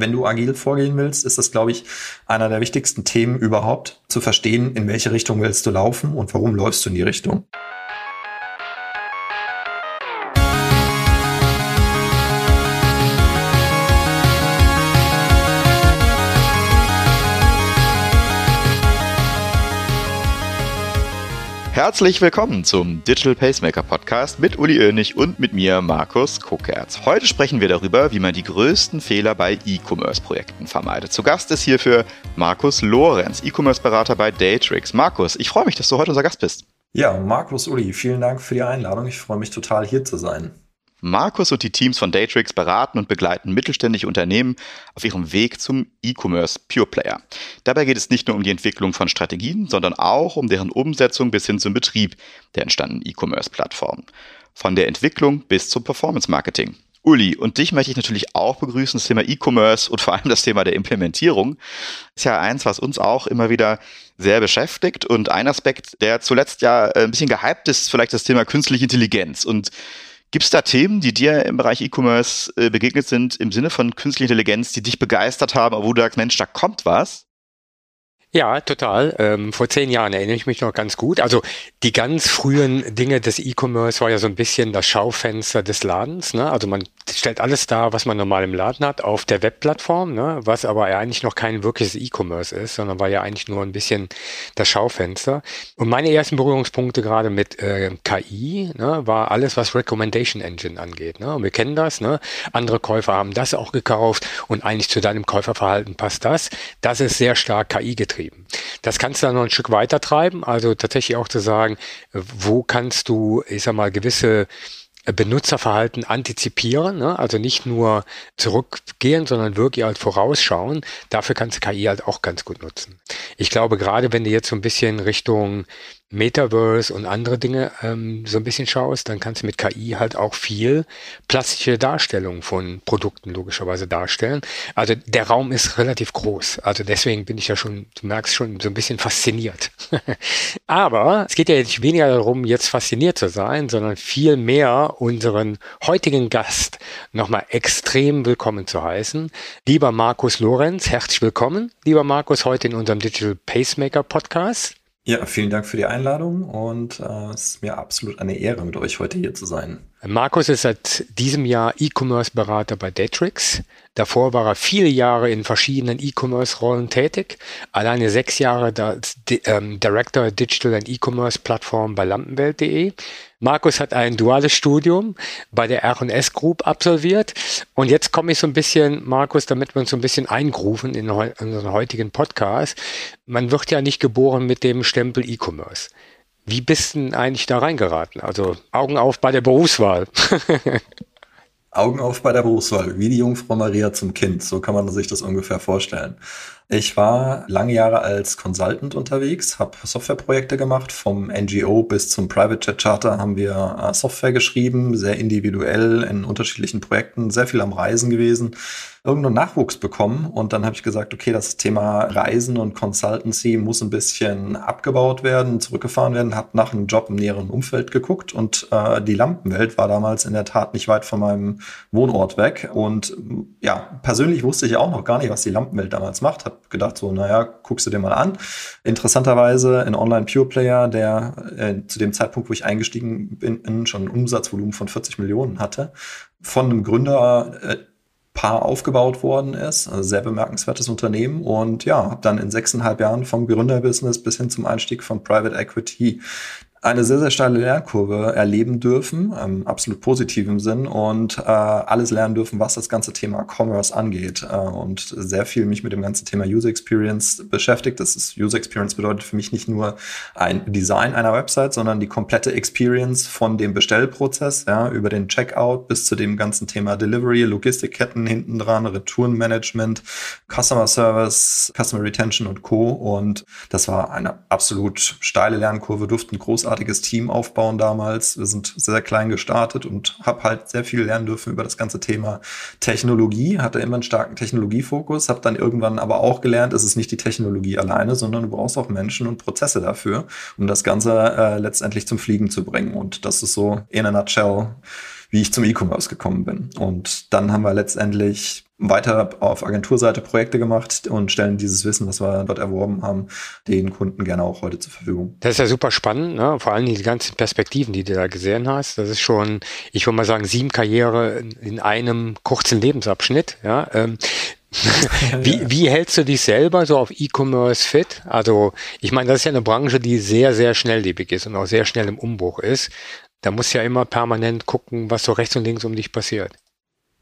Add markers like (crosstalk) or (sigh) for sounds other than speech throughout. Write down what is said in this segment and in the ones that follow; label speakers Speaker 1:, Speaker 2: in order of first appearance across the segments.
Speaker 1: Wenn du agil vorgehen willst, ist das, glaube ich, einer der wichtigsten Themen überhaupt, zu verstehen, in welche Richtung willst du laufen und warum läufst du in die Richtung.
Speaker 2: Herzlich willkommen zum Digital Pacemaker Podcast mit Uli Oenig und mit mir, Markus Kuckerz. Heute sprechen wir darüber, wie man die größten Fehler bei E-Commerce-Projekten vermeidet. Zu Gast ist hierfür Markus Lorenz, E-Commerce-Berater bei Daytrix. Markus, ich freue mich, dass du heute unser Gast bist.
Speaker 1: Ja, Markus, Uli, vielen Dank für die Einladung. Ich freue mich total, hier zu sein.
Speaker 2: Markus und die Teams von Daytrix beraten und begleiten mittelständische Unternehmen auf ihrem Weg zum E-Commerce Pure Player. Dabei geht es nicht nur um die Entwicklung von Strategien, sondern auch um deren Umsetzung bis hin zum Betrieb der entstandenen E-Commerce-Plattformen. Von der Entwicklung bis zum Performance Marketing. Uli, und dich möchte ich natürlich auch begrüßen. Das Thema E-Commerce und vor allem das Thema der Implementierung ist ja eins, was uns auch immer wieder sehr beschäftigt. Und ein Aspekt, der zuletzt ja ein bisschen gehypt ist, vielleicht das Thema künstliche Intelligenz. Und Gibt es da Themen, die dir im Bereich E-Commerce äh, begegnet sind, im Sinne von künstlicher Intelligenz, die dich begeistert haben, wo du sagst, Mensch, da kommt was?
Speaker 3: Ja, total. Ähm, vor zehn Jahren erinnere ich mich noch ganz gut. Also die ganz frühen Dinge des E-Commerce war ja so ein bisschen das Schaufenster des Ladens. Ne? Also man stellt alles dar, was man normal im Laden hat, auf der Webplattform, ne? was aber eigentlich noch kein wirkliches E-Commerce ist, sondern war ja eigentlich nur ein bisschen das Schaufenster. Und meine ersten Berührungspunkte gerade mit äh, KI ne, war alles, was Recommendation Engine angeht. Ne? Und wir kennen das. Ne? Andere Käufer haben das auch gekauft und eigentlich zu deinem Käuferverhalten passt das. Das ist sehr stark KI getrieben getrieben. Das kannst du dann noch ein Stück weiter treiben, also tatsächlich auch zu sagen, wo kannst du, ich sag mal, gewisse Benutzerverhalten antizipieren, ne? also nicht nur zurückgehen, sondern wirklich halt vorausschauen. Dafür kannst du KI halt auch ganz gut nutzen. Ich glaube, gerade wenn du jetzt so ein bisschen Richtung Metaverse und andere Dinge ähm, so ein bisschen schaust, dann kannst du mit KI halt auch viel plastische Darstellungen von Produkten logischerweise darstellen. Also der Raum ist relativ groß. Also deswegen bin ich ja schon, du merkst schon, so ein bisschen fasziniert. (laughs) Aber es geht ja nicht weniger darum, jetzt fasziniert zu sein, sondern viel mehr unseren heutigen Gast nochmal extrem willkommen zu heißen. Lieber Markus Lorenz, herzlich willkommen. Lieber Markus, heute in unserem Digital Pacemaker Podcast.
Speaker 1: Ja, vielen Dank für die Einladung und äh, es ist mir absolut eine Ehre, mit euch heute hier zu sein.
Speaker 3: Markus ist seit diesem Jahr E-Commerce-Berater bei Datrix. Davor war er viele Jahre in verschiedenen E-Commerce-Rollen tätig. Alleine sechs Jahre als ähm, Director Digital and E-Commerce Plattform bei Lampenwelt.de. Markus hat ein duales Studium bei der R&S Group absolviert. Und jetzt komme ich so ein bisschen, Markus, damit wir uns so ein bisschen eingrufen in unseren heutigen Podcast. Man wird ja nicht geboren mit dem Stempel E-Commerce. Wie bist du denn eigentlich da reingeraten? Also Augen auf bei der Berufswahl. (laughs)
Speaker 1: Augen auf bei der Berufswahl, wie die Jungfrau Maria zum Kind, so kann man sich das ungefähr vorstellen. Ich war lange Jahre als Consultant unterwegs, habe Softwareprojekte gemacht, vom NGO bis zum Private Jet Charter haben wir äh, Software geschrieben, sehr individuell in unterschiedlichen Projekten, sehr viel am Reisen gewesen irgendeinen Nachwuchs bekommen. Und dann habe ich gesagt, okay, das Thema Reisen und Consultancy muss ein bisschen abgebaut werden, zurückgefahren werden. Habe nach einem Job im näheren Umfeld geguckt und äh, die Lampenwelt war damals in der Tat nicht weit von meinem Wohnort weg. Und ja, persönlich wusste ich auch noch gar nicht, was die Lampenwelt damals macht. Habe gedacht so, naja, guckst du dir mal an. Interessanterweise ein Online Pure Player, der äh, zu dem Zeitpunkt, wo ich eingestiegen bin, schon ein Umsatzvolumen von 40 Millionen hatte, von einem Gründer äh, aufgebaut worden ist. Also sehr bemerkenswertes Unternehmen und ja, habe dann in sechseinhalb Jahren vom Gründerbusiness bis hin zum Einstieg von Private Equity eine sehr, sehr steile Lernkurve erleben dürfen, im absolut positiven Sinn und äh, alles lernen dürfen, was das ganze Thema Commerce angeht äh, und sehr viel mich mit dem ganzen Thema User Experience beschäftigt. Das ist User Experience bedeutet für mich nicht nur ein Design einer Website, sondern die komplette Experience von dem Bestellprozess, ja, über den Checkout bis zu dem ganzen Thema Delivery, Logistikketten hinten dran, Retourenmanagement, Customer Service, Customer Retention und Co. Und das war eine absolut steile Lernkurve, durften großartig großartiges Team aufbauen damals. Wir sind sehr klein gestartet und habe halt sehr viel lernen dürfen über das ganze Thema Technologie. Hatte immer einen starken Technologiefokus, habe dann irgendwann aber auch gelernt, es ist nicht die Technologie alleine, sondern du brauchst auch Menschen und Prozesse dafür, um das Ganze äh, letztendlich zum Fliegen zu bringen. Und das ist so in a nutshell wie ich zum E-Commerce gekommen bin. Und dann haben wir letztendlich weiter auf Agenturseite Projekte gemacht und stellen dieses Wissen, was wir dort erworben haben, den Kunden gerne auch heute zur Verfügung.
Speaker 3: Das ist ja super spannend, ne? vor allem die ganzen Perspektiven, die du da gesehen hast. Das ist schon, ich würde mal sagen, sieben Karriere in einem kurzen Lebensabschnitt. Ja? Ähm, (laughs) wie, wie hältst du dich selber so auf E-Commerce fit? Also, ich meine, das ist ja eine Branche, die sehr, sehr schnelllebig ist und auch sehr schnell im Umbruch ist. Da musst du ja immer permanent gucken, was so rechts und links um dich passiert.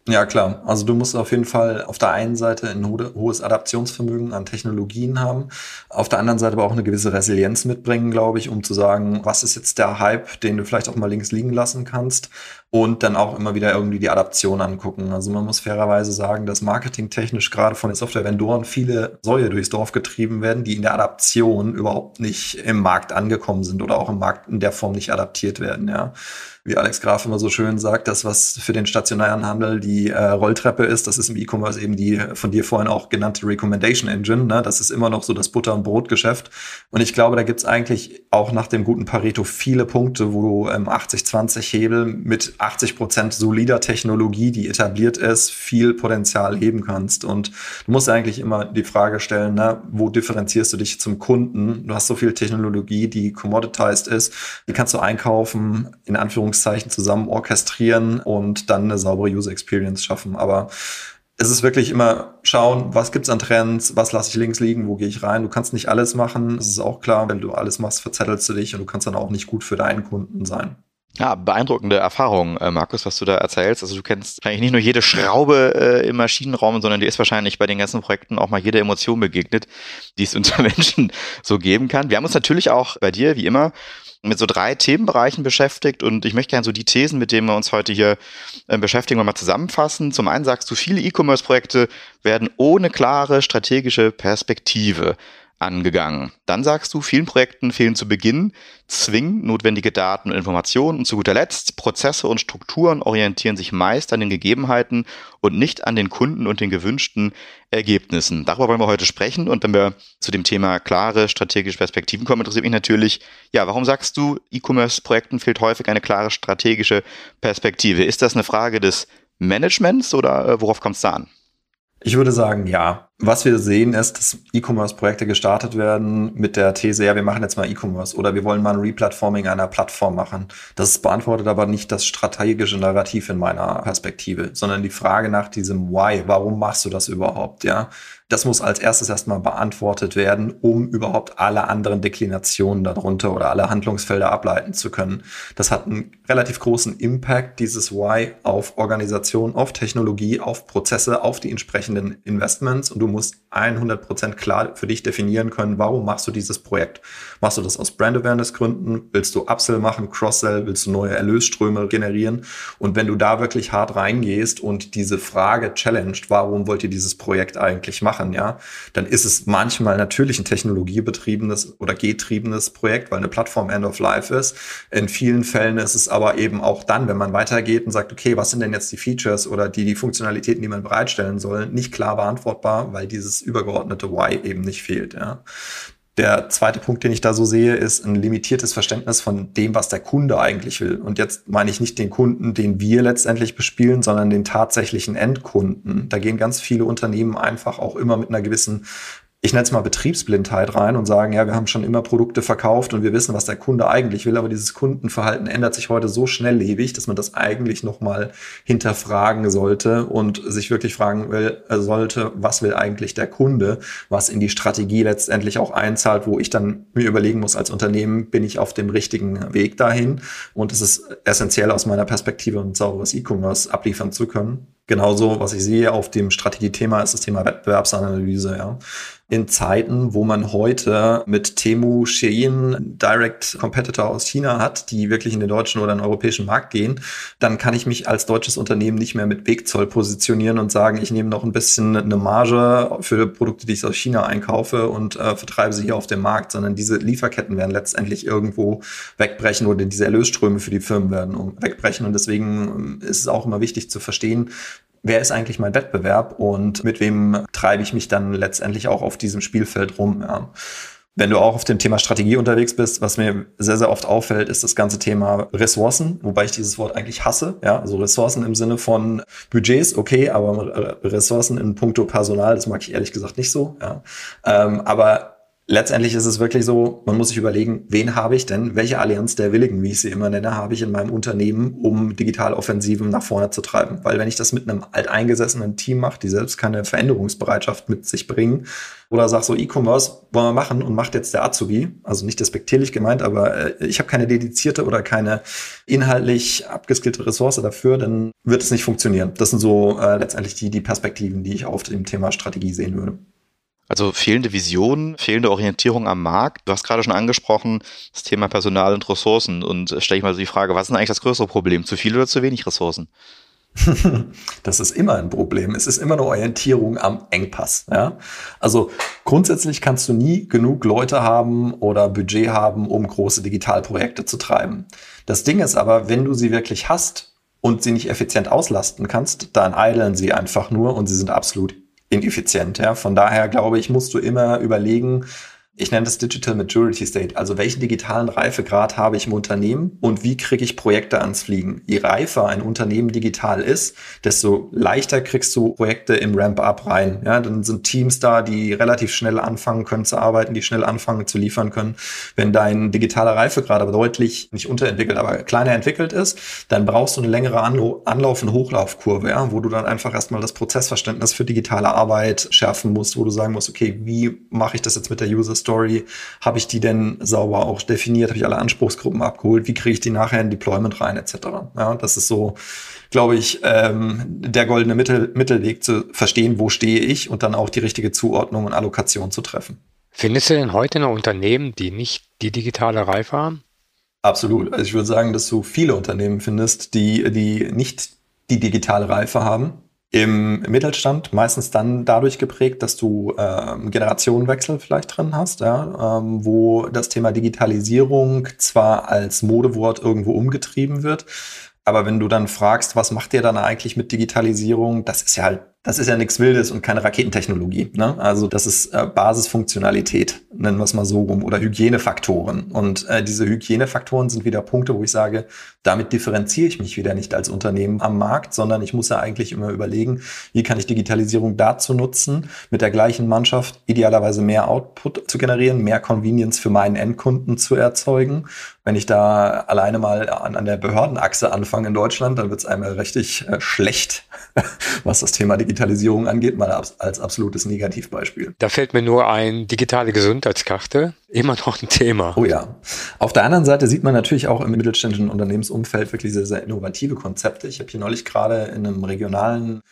Speaker 1: Ja, klar. Also du musst auf jeden Fall auf der einen Seite ein hohes Adaptionsvermögen an Technologien haben, auf der anderen Seite aber auch eine gewisse Resilienz mitbringen, glaube ich, um zu sagen, was ist jetzt der Hype, den du vielleicht auch mal links liegen lassen kannst und dann auch immer wieder irgendwie die Adaption angucken. Also man muss fairerweise sagen, dass marketingtechnisch gerade von den Software-Vendoren viele Säue durchs Dorf getrieben werden, die in der Adaption überhaupt nicht im Markt angekommen sind oder auch im Markt in der Form nicht adaptiert werden, ja wie Alex Graf immer so schön sagt, das, was für den stationären Handel die äh, Rolltreppe ist, das ist im E-Commerce eben die von dir vorhin auch genannte Recommendation Engine. Ne? Das ist immer noch so das Butter- und Brotgeschäft. Und ich glaube, da gibt's eigentlich auch nach dem guten Pareto viele Punkte, wo du ähm, 80-20-Hebel mit 80 Prozent solider Technologie, die etabliert ist, viel Potenzial heben kannst. Und du musst eigentlich immer die Frage stellen, ne, wo differenzierst du dich zum Kunden? Du hast so viel Technologie, die commoditized ist, die kannst du einkaufen, in Anführungszeichen zusammen orchestrieren und dann eine saubere User Experience schaffen. Aber es ist wirklich immer schauen, was gibt's an Trends, was lasse ich links liegen, wo gehe ich rein. Du kannst nicht alles machen, das ist auch klar. Wenn du alles machst, verzettelst du dich und du kannst dann auch nicht gut für deinen Kunden sein.
Speaker 2: Ja, beeindruckende Erfahrung, äh, Markus, was du da erzählst. Also du kennst eigentlich nicht nur jede Schraube äh, im Maschinenraum, sondern dir ist wahrscheinlich bei den ganzen Projekten auch mal jede Emotion begegnet, die es (laughs) unter Menschen so geben kann. Wir haben uns natürlich auch bei dir, wie immer, mit so drei Themenbereichen beschäftigt und ich möchte gerne so die Thesen, mit denen wir uns heute hier äh, beschäftigen, mal zusammenfassen. Zum einen sagst du, viele E-Commerce-Projekte werden ohne klare strategische Perspektive angegangen. Dann sagst du, vielen Projekten fehlen zu Beginn zwingend notwendige Daten und Informationen und zu guter Letzt, Prozesse und Strukturen orientieren sich meist an den Gegebenheiten und nicht an den Kunden und den gewünschten Ergebnissen. Darüber wollen wir heute sprechen und wenn wir zu dem Thema klare strategische Perspektiven kommen, interessiert mich natürlich, ja, warum sagst du, E-Commerce-Projekten fehlt häufig eine klare strategische Perspektive? Ist das eine Frage des Managements oder äh, worauf kommt es da an?
Speaker 1: Ich würde sagen, ja. Was wir sehen ist, dass E-Commerce-Projekte gestartet werden mit der These, ja, wir machen jetzt mal E-Commerce oder wir wollen mal ein Replatforming einer Plattform machen. Das beantwortet aber nicht das strategische Narrativ in meiner Perspektive, sondern die Frage nach diesem Why. Warum machst du das überhaupt? Ja, das muss als erstes erstmal beantwortet werden, um überhaupt alle anderen Deklinationen darunter oder alle Handlungsfelder ableiten zu können. Das hat einen relativ großen Impact, dieses Why, auf Organisation, auf Technologie, auf Prozesse, auf die entsprechenden Investments. Und du musst 100% klar für dich definieren können, warum machst du dieses Projekt? Machst du das aus Brand Awareness Gründen? Willst du Upsell machen, Cross-Sell? Willst du neue Erlösströme generieren? Und wenn du da wirklich hart reingehst und diese Frage challenged, warum wollt ihr dieses Projekt eigentlich machen? ja, dann ist es manchmal natürlich ein technologiebetriebenes oder getriebenes Projekt, weil eine Plattform End of Life ist. In vielen Fällen ist es aber eben auch dann, wenn man weitergeht und sagt, okay, was sind denn jetzt die Features oder die, die Funktionalitäten, die man bereitstellen soll, nicht klar beantwortbar, weil dieses übergeordnete Why eben nicht fehlt, ja. Der zweite Punkt, den ich da so sehe, ist ein limitiertes Verständnis von dem, was der Kunde eigentlich will. Und jetzt meine ich nicht den Kunden, den wir letztendlich bespielen, sondern den tatsächlichen Endkunden. Da gehen ganz viele Unternehmen einfach auch immer mit einer gewissen ich nenne es mal Betriebsblindheit rein und sagen, ja, wir haben schon immer Produkte verkauft und wir wissen, was der Kunde eigentlich will, aber dieses Kundenverhalten ändert sich heute so schnelllebig, dass man das eigentlich nochmal hinterfragen sollte und sich wirklich fragen will, äh, sollte, was will eigentlich der Kunde, was in die Strategie letztendlich auch einzahlt, wo ich dann mir überlegen muss als Unternehmen, bin ich auf dem richtigen Weg dahin und es ist essentiell aus meiner Perspektive, ein sauberes E-Commerce abliefern zu können. Genauso, was ich sehe auf dem Strategiethema, ist das Thema Wettbewerbsanalyse. Ja in Zeiten, wo man heute mit Temu, Shein Direct Competitor aus China hat, die wirklich in den deutschen oder den europäischen Markt gehen, dann kann ich mich als deutsches Unternehmen nicht mehr mit Wegzoll positionieren und sagen, ich nehme noch ein bisschen eine Marge für Produkte, die ich aus China einkaufe und äh, vertreibe sie hier auf dem Markt, sondern diese Lieferketten werden letztendlich irgendwo wegbrechen oder diese Erlösströme für die Firmen werden wegbrechen. Und deswegen ist es auch immer wichtig zu verstehen, wer ist eigentlich mein Wettbewerb und mit wem treibe ich mich dann letztendlich auch auf diesem Spielfeld rum. Ja. Wenn du auch auf dem Thema Strategie unterwegs bist, was mir sehr, sehr oft auffällt, ist das ganze Thema Ressourcen, wobei ich dieses Wort eigentlich hasse. Ja, also Ressourcen im Sinne von Budgets, okay, aber Ressourcen in puncto Personal, das mag ich ehrlich gesagt nicht so. Ja. Ähm, aber letztendlich ist es wirklich so, man muss sich überlegen, wen habe ich denn, welche Allianz der Willigen, wie ich sie immer nenne, habe ich in meinem Unternehmen, um Digitaloffensiven nach vorne zu treiben. Weil wenn ich das mit einem alteingesessenen Team mache, die selbst keine Veränderungsbereitschaft mit sich bringen, oder sag so, E-Commerce wollen wir machen und macht jetzt der Azubi, also nicht despektierlich gemeint, aber äh, ich habe keine dedizierte oder keine inhaltlich abgeskillte Ressource dafür, dann wird es nicht funktionieren. Das sind so äh, letztendlich die, die Perspektiven, die ich auf dem Thema Strategie sehen würde.
Speaker 2: Also fehlende Vision, fehlende Orientierung am Markt. Du hast gerade schon angesprochen, das Thema Personal und Ressourcen. Und stelle ich mal so die Frage, was ist denn eigentlich das größere Problem? Zu viel oder zu wenig Ressourcen? (laughs)
Speaker 1: das ist immer ein Problem. Es ist immer eine Orientierung am Engpass. Ja? Also grundsätzlich kannst du nie genug Leute haben oder Budget haben, um große Digitalprojekte zu treiben. Das Ding ist aber, wenn du sie wirklich hast und sie nicht effizient auslasten kannst, dann eideln sie einfach nur und sie sind absolut ineffizient. Ja? Von daher glaube ich, musst du immer überlegen, ich nenne das Digital Maturity State. Also welchen digitalen Reifegrad habe ich im Unternehmen und wie kriege ich Projekte ans Fliegen? Je reifer ein Unternehmen digital ist, desto leichter kriegst du Projekte im Ramp-up rein. Ja, dann sind Teams da, die relativ schnell anfangen können zu arbeiten, die schnell anfangen zu liefern können. Wenn dein digitaler Reifegrad aber deutlich nicht unterentwickelt, aber kleiner entwickelt ist, dann brauchst du eine längere Anlauf- und Hochlaufkurve, ja, wo du dann einfach erstmal das Prozessverständnis für digitale Arbeit schärfen musst, wo du sagen musst, okay, wie mache ich das jetzt mit der User Story, habe ich die denn sauber auch definiert, habe ich alle Anspruchsgruppen abgeholt, wie kriege ich die nachher in Deployment rein, etc. Ja, das ist so, glaube ich, ähm, der goldene Mittel, Mittelweg zu verstehen, wo stehe ich und dann auch die richtige Zuordnung und Allokation zu treffen.
Speaker 3: Findest du denn heute noch Unternehmen, die nicht die digitale Reife haben?
Speaker 1: Absolut. Also ich würde sagen, dass du viele Unternehmen findest, die, die nicht die digitale Reife haben im Mittelstand meistens dann dadurch geprägt, dass du ähm, Generationenwechsel vielleicht drin hast, ja, ähm, wo das Thema Digitalisierung zwar als Modewort irgendwo umgetrieben wird, aber wenn du dann fragst, was macht ihr dann eigentlich mit Digitalisierung, das ist ja halt das ist ja nichts Wildes und keine Raketentechnologie. Ne? Also das ist äh, Basisfunktionalität, nennen wir es mal so rum, oder Hygienefaktoren. Und äh, diese Hygienefaktoren sind wieder Punkte, wo ich sage, damit differenziere ich mich wieder nicht als Unternehmen am Markt, sondern ich muss ja eigentlich immer überlegen, wie kann ich Digitalisierung dazu nutzen, mit der gleichen Mannschaft idealerweise mehr Output zu generieren, mehr Convenience für meinen Endkunden zu erzeugen. Wenn ich da alleine mal an, an der Behördenachse anfange in Deutschland, dann wird es einmal richtig äh, schlecht, (laughs) was das Thema Digitalisierung angeht, mal als absolutes Negativbeispiel.
Speaker 3: Da fällt mir nur ein digitale Gesundheitskarte, immer noch ein Thema.
Speaker 1: Oh ja. Auf der anderen Seite sieht man natürlich auch im mittelständischen Unternehmensumfeld wirklich sehr, sehr innovative Konzepte. Ich habe hier neulich gerade in einem regionalen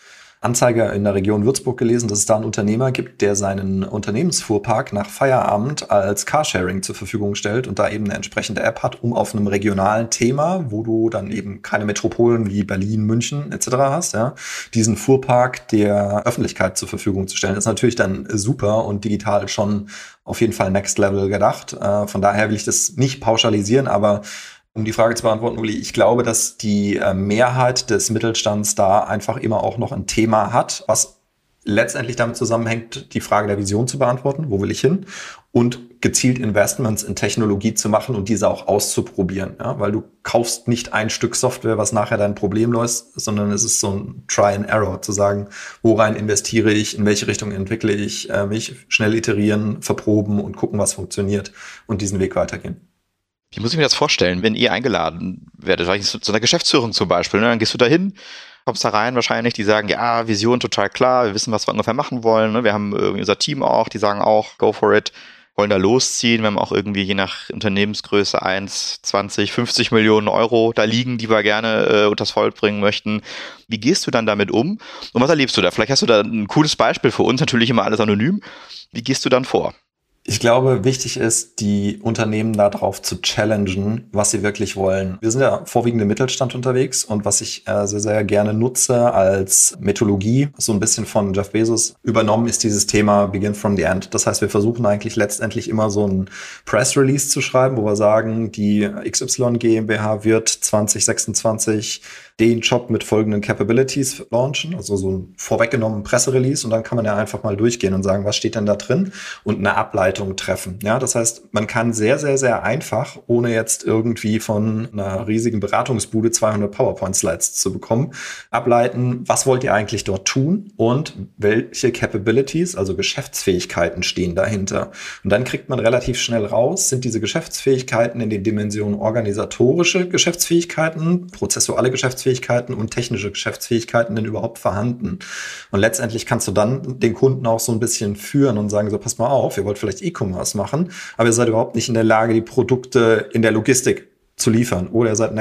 Speaker 1: Anzeige in der Region Würzburg gelesen, dass es da einen Unternehmer gibt, der seinen Unternehmensfuhrpark nach Feierabend als Carsharing zur Verfügung stellt und da eben eine entsprechende App hat, um auf einem regionalen Thema, wo du dann eben keine Metropolen wie Berlin, München etc. hast, ja, diesen Fuhrpark der Öffentlichkeit zur Verfügung zu stellen. Das ist natürlich dann super und digital schon auf jeden Fall Next Level gedacht. Äh, von daher will ich das nicht pauschalisieren, aber um die Frage zu beantworten, Uli, ich glaube, dass die äh, Mehrheit des Mittelstands da einfach immer auch noch ein Thema hat, was letztendlich damit zusammenhängt, die Frage der Vision zu beantworten, wo will ich hin, und gezielt Investments in Technologie zu machen und diese auch auszuprobieren. Ja? Weil du kaufst nicht ein Stück Software, was nachher dein Problem löst, sondern es ist so ein Try and Error, zu sagen, worein investiere ich, in welche Richtung entwickle ich äh, mich, schnell iterieren, verproben und gucken, was funktioniert und diesen Weg weitergehen.
Speaker 2: Wie muss ich mir das vorstellen, wenn ihr eingeladen werdet, zu einer Geschäftsführung zum Beispiel, ne? dann gehst du da hin, kommst da rein wahrscheinlich, die sagen, ja, Vision total klar, wir wissen, was wir ungefähr machen wollen, ne? wir haben irgendwie unser Team auch, die sagen auch, go for it, wollen da losziehen, wir haben auch irgendwie je nach Unternehmensgröße 1, 20, 50 Millionen Euro da liegen, die wir gerne äh, unters Volk bringen möchten. Wie gehst du dann damit um und was erlebst du da? Vielleicht hast du da ein cooles Beispiel für uns, natürlich immer alles anonym. Wie gehst du dann vor?
Speaker 1: Ich glaube, wichtig ist, die Unternehmen darauf zu challengen, was sie wirklich wollen. Wir sind ja vorwiegend im Mittelstand unterwegs und was ich äh, sehr, sehr gerne nutze als Methodologie, so ein bisschen von Jeff Bezos übernommen, ist dieses Thema Begin from the End. Das heißt, wir versuchen eigentlich letztendlich immer so ein Press Release zu schreiben, wo wir sagen, die XY GmbH wird 2026 den Job mit folgenden Capabilities launchen, also so ein vorweggenommenen Presserelease und dann kann man ja einfach mal durchgehen und sagen, was steht denn da drin und eine Ableitung treffen. Ja, das heißt, man kann sehr, sehr, sehr einfach, ohne jetzt irgendwie von einer riesigen Beratungsbude 200 PowerPoint-Slides zu bekommen, ableiten, was wollt ihr eigentlich dort tun und welche Capabilities, also Geschäftsfähigkeiten stehen dahinter. Und dann kriegt man relativ schnell raus, sind diese Geschäftsfähigkeiten in den Dimensionen organisatorische Geschäftsfähigkeiten, prozessuale Geschäftsfähigkeiten und technische Geschäftsfähigkeiten denn überhaupt vorhanden? Und letztendlich kannst du dann den Kunden auch so ein bisschen führen und sagen, so pass mal auf, ihr wollt vielleicht E-Commerce machen, aber ihr seid überhaupt nicht in der Lage, die Produkte in der Logistik zu liefern. Oder ihr seid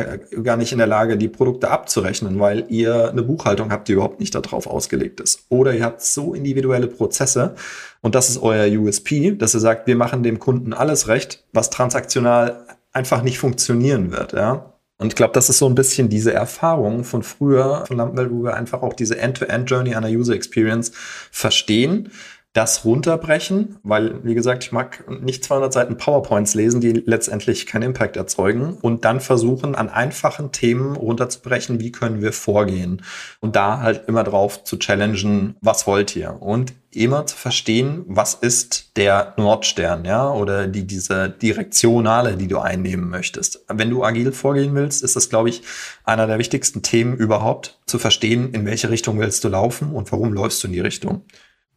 Speaker 1: gar nicht in der Lage, die Produkte abzurechnen, weil ihr eine Buchhaltung habt, die überhaupt nicht darauf ausgelegt ist. Oder ihr habt so individuelle Prozesse und das ist euer USP, dass ihr sagt, wir machen dem Kunden alles recht, was transaktional einfach nicht funktionieren wird. Ja? Und ich glaube, das ist so ein bisschen diese Erfahrung von früher von Lampenwelt, wo wir einfach auch diese End-to-End-Journey einer User Experience verstehen das runterbrechen, weil, wie gesagt, ich mag nicht 200 Seiten PowerPoints lesen, die letztendlich keinen Impact erzeugen und dann versuchen, an einfachen Themen runterzubrechen, wie können wir vorgehen und da halt immer drauf zu challengen, was wollt ihr und immer zu verstehen, was ist der Nordstern, ja, oder die, diese Direktionale, die du einnehmen möchtest. Wenn du agil vorgehen willst, ist das, glaube ich, einer der wichtigsten Themen überhaupt, zu verstehen, in welche Richtung willst du laufen und warum läufst du in die Richtung.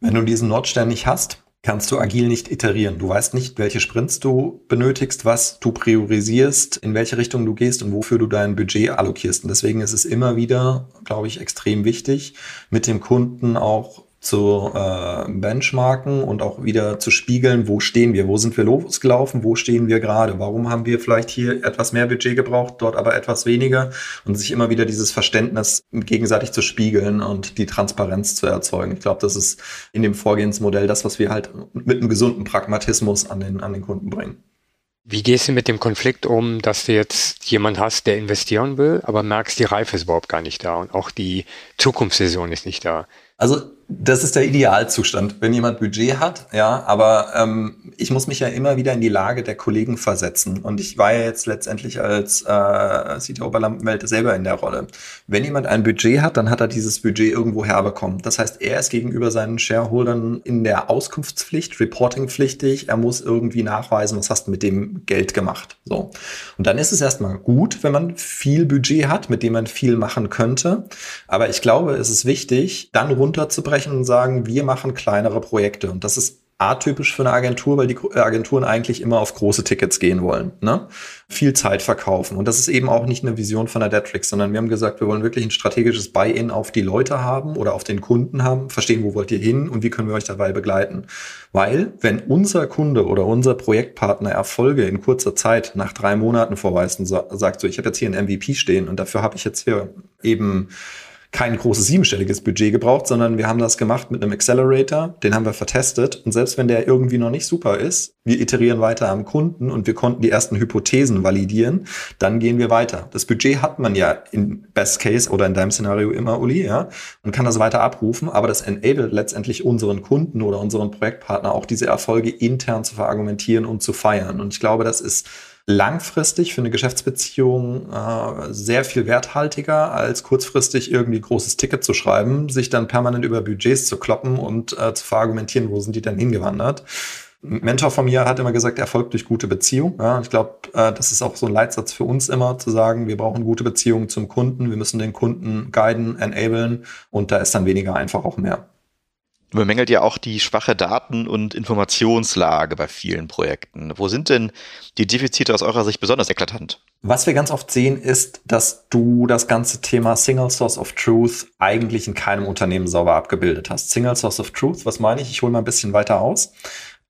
Speaker 1: Wenn du diesen Nordstern nicht hast, kannst du agil nicht iterieren. Du weißt nicht, welche Sprints du benötigst, was du priorisierst, in welche Richtung du gehst und wofür du dein Budget allokierst. Und deswegen ist es immer wieder, glaube ich, extrem wichtig, mit dem Kunden auch zu äh, benchmarken und auch wieder zu spiegeln, wo stehen wir, wo sind wir losgelaufen, wo stehen wir gerade, warum haben wir vielleicht hier etwas mehr Budget gebraucht, dort aber etwas weniger und sich immer wieder dieses Verständnis gegenseitig zu spiegeln und die Transparenz zu erzeugen. Ich glaube, das ist in dem Vorgehensmodell das, was wir halt mit einem gesunden Pragmatismus an den, an den Kunden bringen.
Speaker 3: Wie gehst du mit dem Konflikt um, dass du jetzt jemand hast, der investieren will, aber merkst, die Reife ist überhaupt gar nicht da und auch die Zukunftssaison ist nicht da?
Speaker 1: Also das ist der Idealzustand, wenn jemand Budget hat, ja, aber ähm, ich muss mich ja immer wieder in die Lage der Kollegen versetzen. Und ich war ja jetzt letztendlich als äh, CTO bei Lampenwelt selber in der Rolle. Wenn jemand ein Budget hat, dann hat er dieses Budget irgendwo herbekommen. Das heißt, er ist gegenüber seinen Shareholdern in der Auskunftspflicht, reportingpflichtig. Er muss irgendwie nachweisen, was hast du mit dem Geld gemacht. So. Und dann ist es erstmal gut, wenn man viel Budget hat, mit dem man viel machen könnte. Aber ich glaube, es ist wichtig, dann runterzubrechen und sagen, wir machen kleinere Projekte. Und das ist atypisch für eine Agentur, weil die Agenturen eigentlich immer auf große Tickets gehen wollen. Ne? Viel Zeit verkaufen. Und das ist eben auch nicht eine Vision von der Detrix, sondern wir haben gesagt, wir wollen wirklich ein strategisches Buy-in auf die Leute haben oder auf den Kunden haben, verstehen, wo wollt ihr hin und wie können wir euch dabei begleiten. Weil, wenn unser Kunde oder unser Projektpartner Erfolge in kurzer Zeit nach drei Monaten vorweist und sagt so, ich habe jetzt hier ein MVP stehen und dafür habe ich jetzt hier eben kein großes siebenstelliges Budget gebraucht, sondern wir haben das gemacht mit einem Accelerator, den haben wir vertestet und selbst wenn der irgendwie noch nicht super ist, wir iterieren weiter am Kunden und wir konnten die ersten Hypothesen validieren, dann gehen wir weiter. Das Budget hat man ja in Best Case oder in deinem Szenario immer, Uli, ja, und kann das weiter abrufen, aber das enabled letztendlich unseren Kunden oder unseren Projektpartner auch diese Erfolge intern zu verargumentieren und zu feiern. Und ich glaube, das ist langfristig für eine Geschäftsbeziehung äh, sehr viel werthaltiger, als kurzfristig irgendwie großes Ticket zu schreiben, sich dann permanent über Budgets zu kloppen und äh, zu verargumentieren, wo sind die denn hingewandert. Ein Mentor von mir hat immer gesagt, Erfolg durch gute Beziehung. Ja, ich glaube, äh, das ist auch so ein Leitsatz für uns immer, zu sagen, wir brauchen gute Beziehungen zum Kunden, wir müssen den Kunden guiden, enablen und da ist dann weniger einfach auch mehr
Speaker 2: bemängelt ja auch die schwache Daten- und Informationslage bei vielen Projekten. Wo sind denn die Defizite aus eurer Sicht besonders eklatant?
Speaker 1: Was wir ganz oft sehen, ist, dass du das ganze Thema Single Source of Truth eigentlich in keinem Unternehmen sauber abgebildet hast. Single Source of Truth, was meine ich? Ich hole mal ein bisschen weiter aus.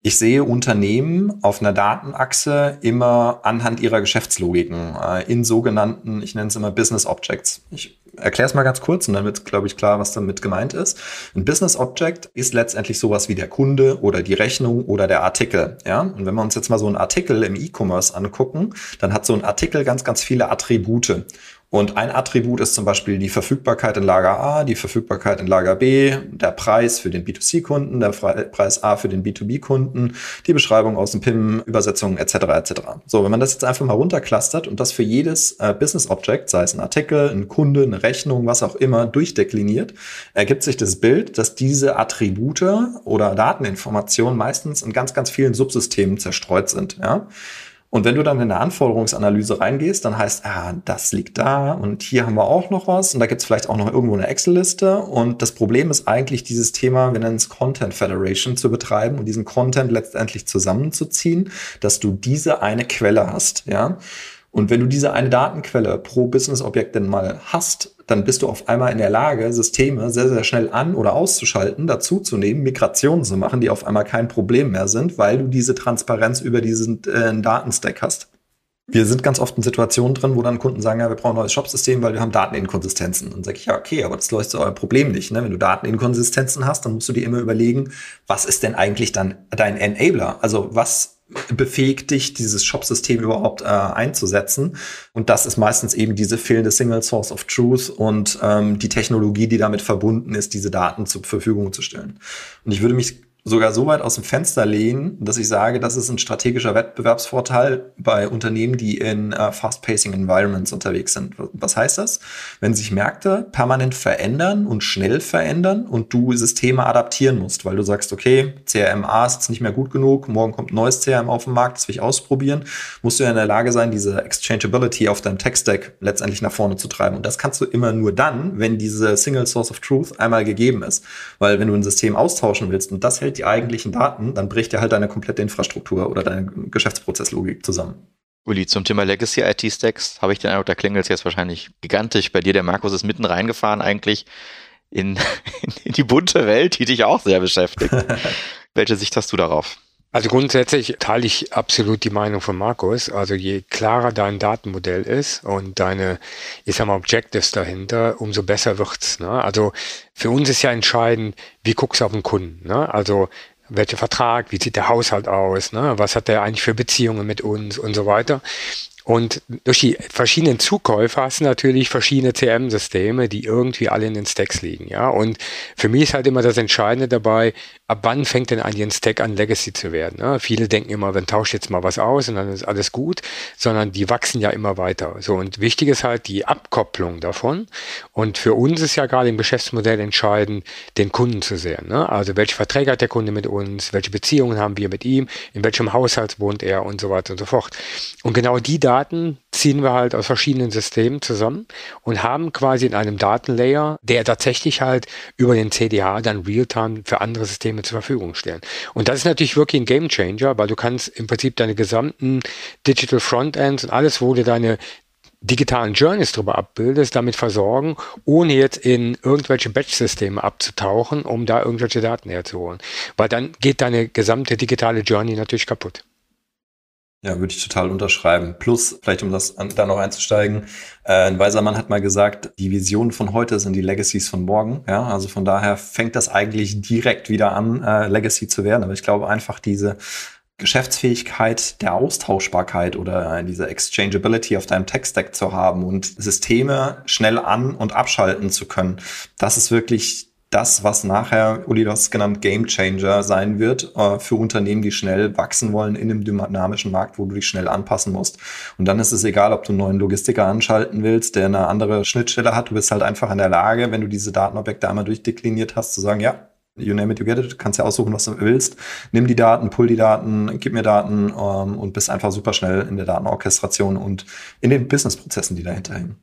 Speaker 1: Ich sehe Unternehmen auf einer Datenachse immer anhand ihrer Geschäftslogiken äh, in sogenannten, ich nenne es immer Business Objects. Ich erkläre es mal ganz kurz und dann wird, glaube ich, klar, was damit gemeint ist. Ein Business Object ist letztendlich sowas wie der Kunde oder die Rechnung oder der Artikel. Ja? Und wenn wir uns jetzt mal so einen Artikel im E-Commerce angucken, dann hat so ein Artikel ganz, ganz viele Attribute. Und ein Attribut ist zum Beispiel die Verfügbarkeit in Lager A, die Verfügbarkeit in Lager B, der Preis für den B2C-Kunden, der Preis A für den B2B-Kunden, die Beschreibung aus dem PIM, Übersetzungen etc. etc. So, wenn man das jetzt einfach mal runterclustert und das für jedes äh, Business Object, sei es ein Artikel, ein Kunde, eine Rechnung, was auch immer, durchdekliniert, ergibt sich das Bild, dass diese Attribute oder Dateninformationen meistens in ganz, ganz vielen Subsystemen zerstreut sind. Ja? Und wenn du dann in eine Anforderungsanalyse reingehst, dann heißt, ah, das liegt da und hier haben wir auch noch was und da gibt es vielleicht auch noch irgendwo eine Excel-Liste. Und das Problem ist eigentlich dieses Thema, wir nennen es Content Federation zu betreiben und diesen Content letztendlich zusammenzuziehen, dass du diese eine Quelle hast, ja. Und wenn du diese eine Datenquelle pro Business-Objekt denn mal hast, dann bist du auf einmal in der Lage, Systeme sehr, sehr schnell an- oder auszuschalten, dazuzunehmen, Migrationen zu machen, die auf einmal kein Problem mehr sind, weil du diese Transparenz über diesen äh, Datenstack hast. Wir sind ganz oft in Situationen drin, wo dann Kunden sagen, ja, wir brauchen ein neues Shopsystem, weil wir haben Dateninkonsistenzen. Und dann sage ich, ja, okay, aber das löst so euer Problem nicht. Ne? Wenn du Dateninkonsistenzen hast, dann musst du dir immer überlegen, was ist denn eigentlich dann dein Enabler? Also was befähigt dich, dieses Shop-System überhaupt äh, einzusetzen. Und das ist meistens eben diese fehlende Single Source of Truth und ähm, die Technologie, die damit verbunden ist, diese Daten zur Verfügung zu stellen. Und ich würde mich sogar so weit aus dem Fenster lehnen, dass ich sage, das ist ein strategischer Wettbewerbsvorteil bei Unternehmen, die in äh, Fast-Pacing Environments unterwegs sind. Was heißt das? Wenn sich Märkte permanent verändern und schnell verändern und du Systeme adaptieren musst, weil du sagst, okay, CRM A ist jetzt nicht mehr gut genug, morgen kommt ein neues CRM auf den Markt, das will ich ausprobieren, musst du ja in der Lage sein, diese Exchangeability auf deinem Tech-Stack letztendlich nach vorne zu treiben. Und das kannst du immer nur dann, wenn diese Single Source of Truth einmal gegeben ist. Weil wenn du ein System austauschen willst und das hält die eigentlichen Daten, dann bricht ja halt deine komplette Infrastruktur oder deine Geschäftsprozesslogik zusammen.
Speaker 2: Uli, zum Thema Legacy IT Stacks habe ich den Eindruck, da klingelt es jetzt wahrscheinlich gigantisch. Bei dir, der Markus ist mitten reingefahren eigentlich in, (laughs) in die bunte Welt, die dich auch sehr beschäftigt. (laughs) Welche Sicht hast du darauf?
Speaker 3: Also grundsätzlich teile ich absolut die Meinung von Markus. Also je klarer dein Datenmodell ist und deine, ich sag mal, Objectives dahinter, umso besser wird's. Ne? Also für uns ist ja entscheidend, wie guckst du auf den Kunden. Ne? Also welcher Vertrag, wie sieht der Haushalt aus, ne? was hat der eigentlich für Beziehungen mit uns und so weiter. Und durch die verschiedenen Zukäufe hast du natürlich verschiedene CM-Systeme, die irgendwie alle in den Stacks liegen, ja. Und für mich ist halt immer das Entscheidende dabei, ab wann fängt denn ein Stack an Legacy zu werden? Ne? Viele denken immer, dann tauscht jetzt mal was aus und dann ist alles gut, sondern die wachsen ja immer weiter. So und wichtig ist halt die Abkopplung davon. Und für uns ist ja gerade im Geschäftsmodell entscheidend, den Kunden zu sehen. Ne? Also welche Verträge hat der Kunde mit uns, welche Beziehungen haben wir mit ihm, in welchem Haushalt wohnt er und so weiter und so fort. Und genau die Daten ziehen wir halt aus verschiedenen Systemen zusammen und haben quasi in einem Datenlayer, der tatsächlich halt über den CDH dann Realtime für andere Systeme zur Verfügung stellen. Und das ist natürlich wirklich ein Game Changer, weil du kannst im Prinzip deine gesamten Digital Frontends und alles, wo du deine digitalen Journeys drüber abbildest, damit versorgen, ohne jetzt in irgendwelche Batch-Systeme abzutauchen, um da irgendwelche Daten herzuholen. Weil dann geht deine gesamte digitale Journey natürlich kaputt.
Speaker 1: Ja, würde ich total unterschreiben. Plus, vielleicht um das an, da noch einzusteigen, äh, ein weiser Mann hat mal gesagt, die Visionen von heute sind die Legacies von morgen. Ja, also von daher fängt das eigentlich direkt wieder an, äh, Legacy zu werden. Aber ich glaube einfach diese Geschäftsfähigkeit der Austauschbarkeit oder äh, diese Exchangeability auf deinem Tech-Stack zu haben und Systeme schnell an- und abschalten zu können, das ist wirklich das, was nachher, Uli, du hast genannt, Game Changer sein wird äh, für Unternehmen, die schnell wachsen wollen in einem dynamischen Markt, wo du dich schnell anpassen musst. Und dann ist es egal, ob du einen neuen Logistiker anschalten willst, der eine andere Schnittstelle hat. Du bist halt einfach in der Lage, wenn du diese Datenobjekte einmal durchdekliniert hast, zu sagen, ja, you name it, you get it, du kannst ja aussuchen, was du willst. Nimm die Daten, pull die Daten, gib mir Daten ähm, und bist einfach super schnell in der Datenorchestration und in den Businessprozessen, die dahinter hängen.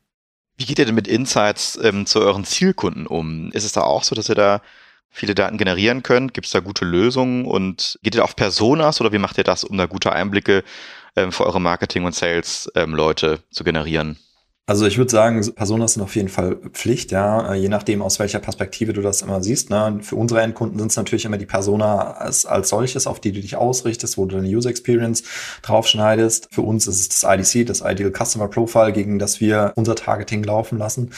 Speaker 2: Wie geht ihr denn mit Insights ähm, zu euren Zielkunden um? Ist es da auch so, dass ihr da viele Daten generieren könnt? Gibt es da gute Lösungen und geht ihr auf Personas oder wie macht ihr das, um da gute Einblicke ähm, für eure Marketing- und Sales-Leute ähm, zu generieren?
Speaker 1: Also ich würde sagen, Personas sind auf jeden Fall Pflicht, ja, je nachdem, aus welcher Perspektive du das immer siehst. Ne? Für unsere Endkunden sind es natürlich immer die Persona als, als solches, auf die du dich ausrichtest, wo du deine User Experience draufschneidest. Für uns ist es das IDC, das Ideal Customer Profile, gegen das wir unser Targeting laufen lassen.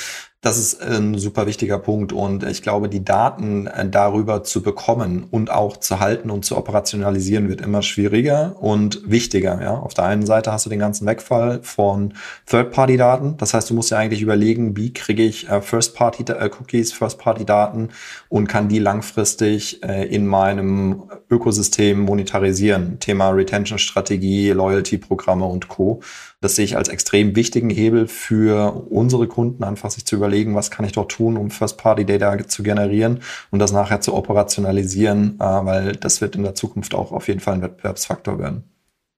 Speaker 1: Das ist ein super wichtiger Punkt und ich glaube, die Daten äh, darüber zu bekommen und auch zu halten und zu operationalisieren wird immer schwieriger und wichtiger. Ja, auf der einen Seite hast du den ganzen Wegfall von Third-Party-Daten. Das heißt, du musst ja eigentlich überlegen, wie kriege ich äh, First-Party-Cookies, äh, First-Party-Daten und kann die langfristig in meinem Ökosystem monetarisieren. Thema Retention-Strategie, Loyalty-Programme und Co. Das sehe ich als extrem wichtigen Hebel für unsere Kunden, einfach sich zu überlegen, was kann ich dort tun, um First-Party-Data zu generieren und das nachher zu operationalisieren, äh, weil das wird in der Zukunft auch auf jeden Fall ein Wettbewerbsfaktor werden.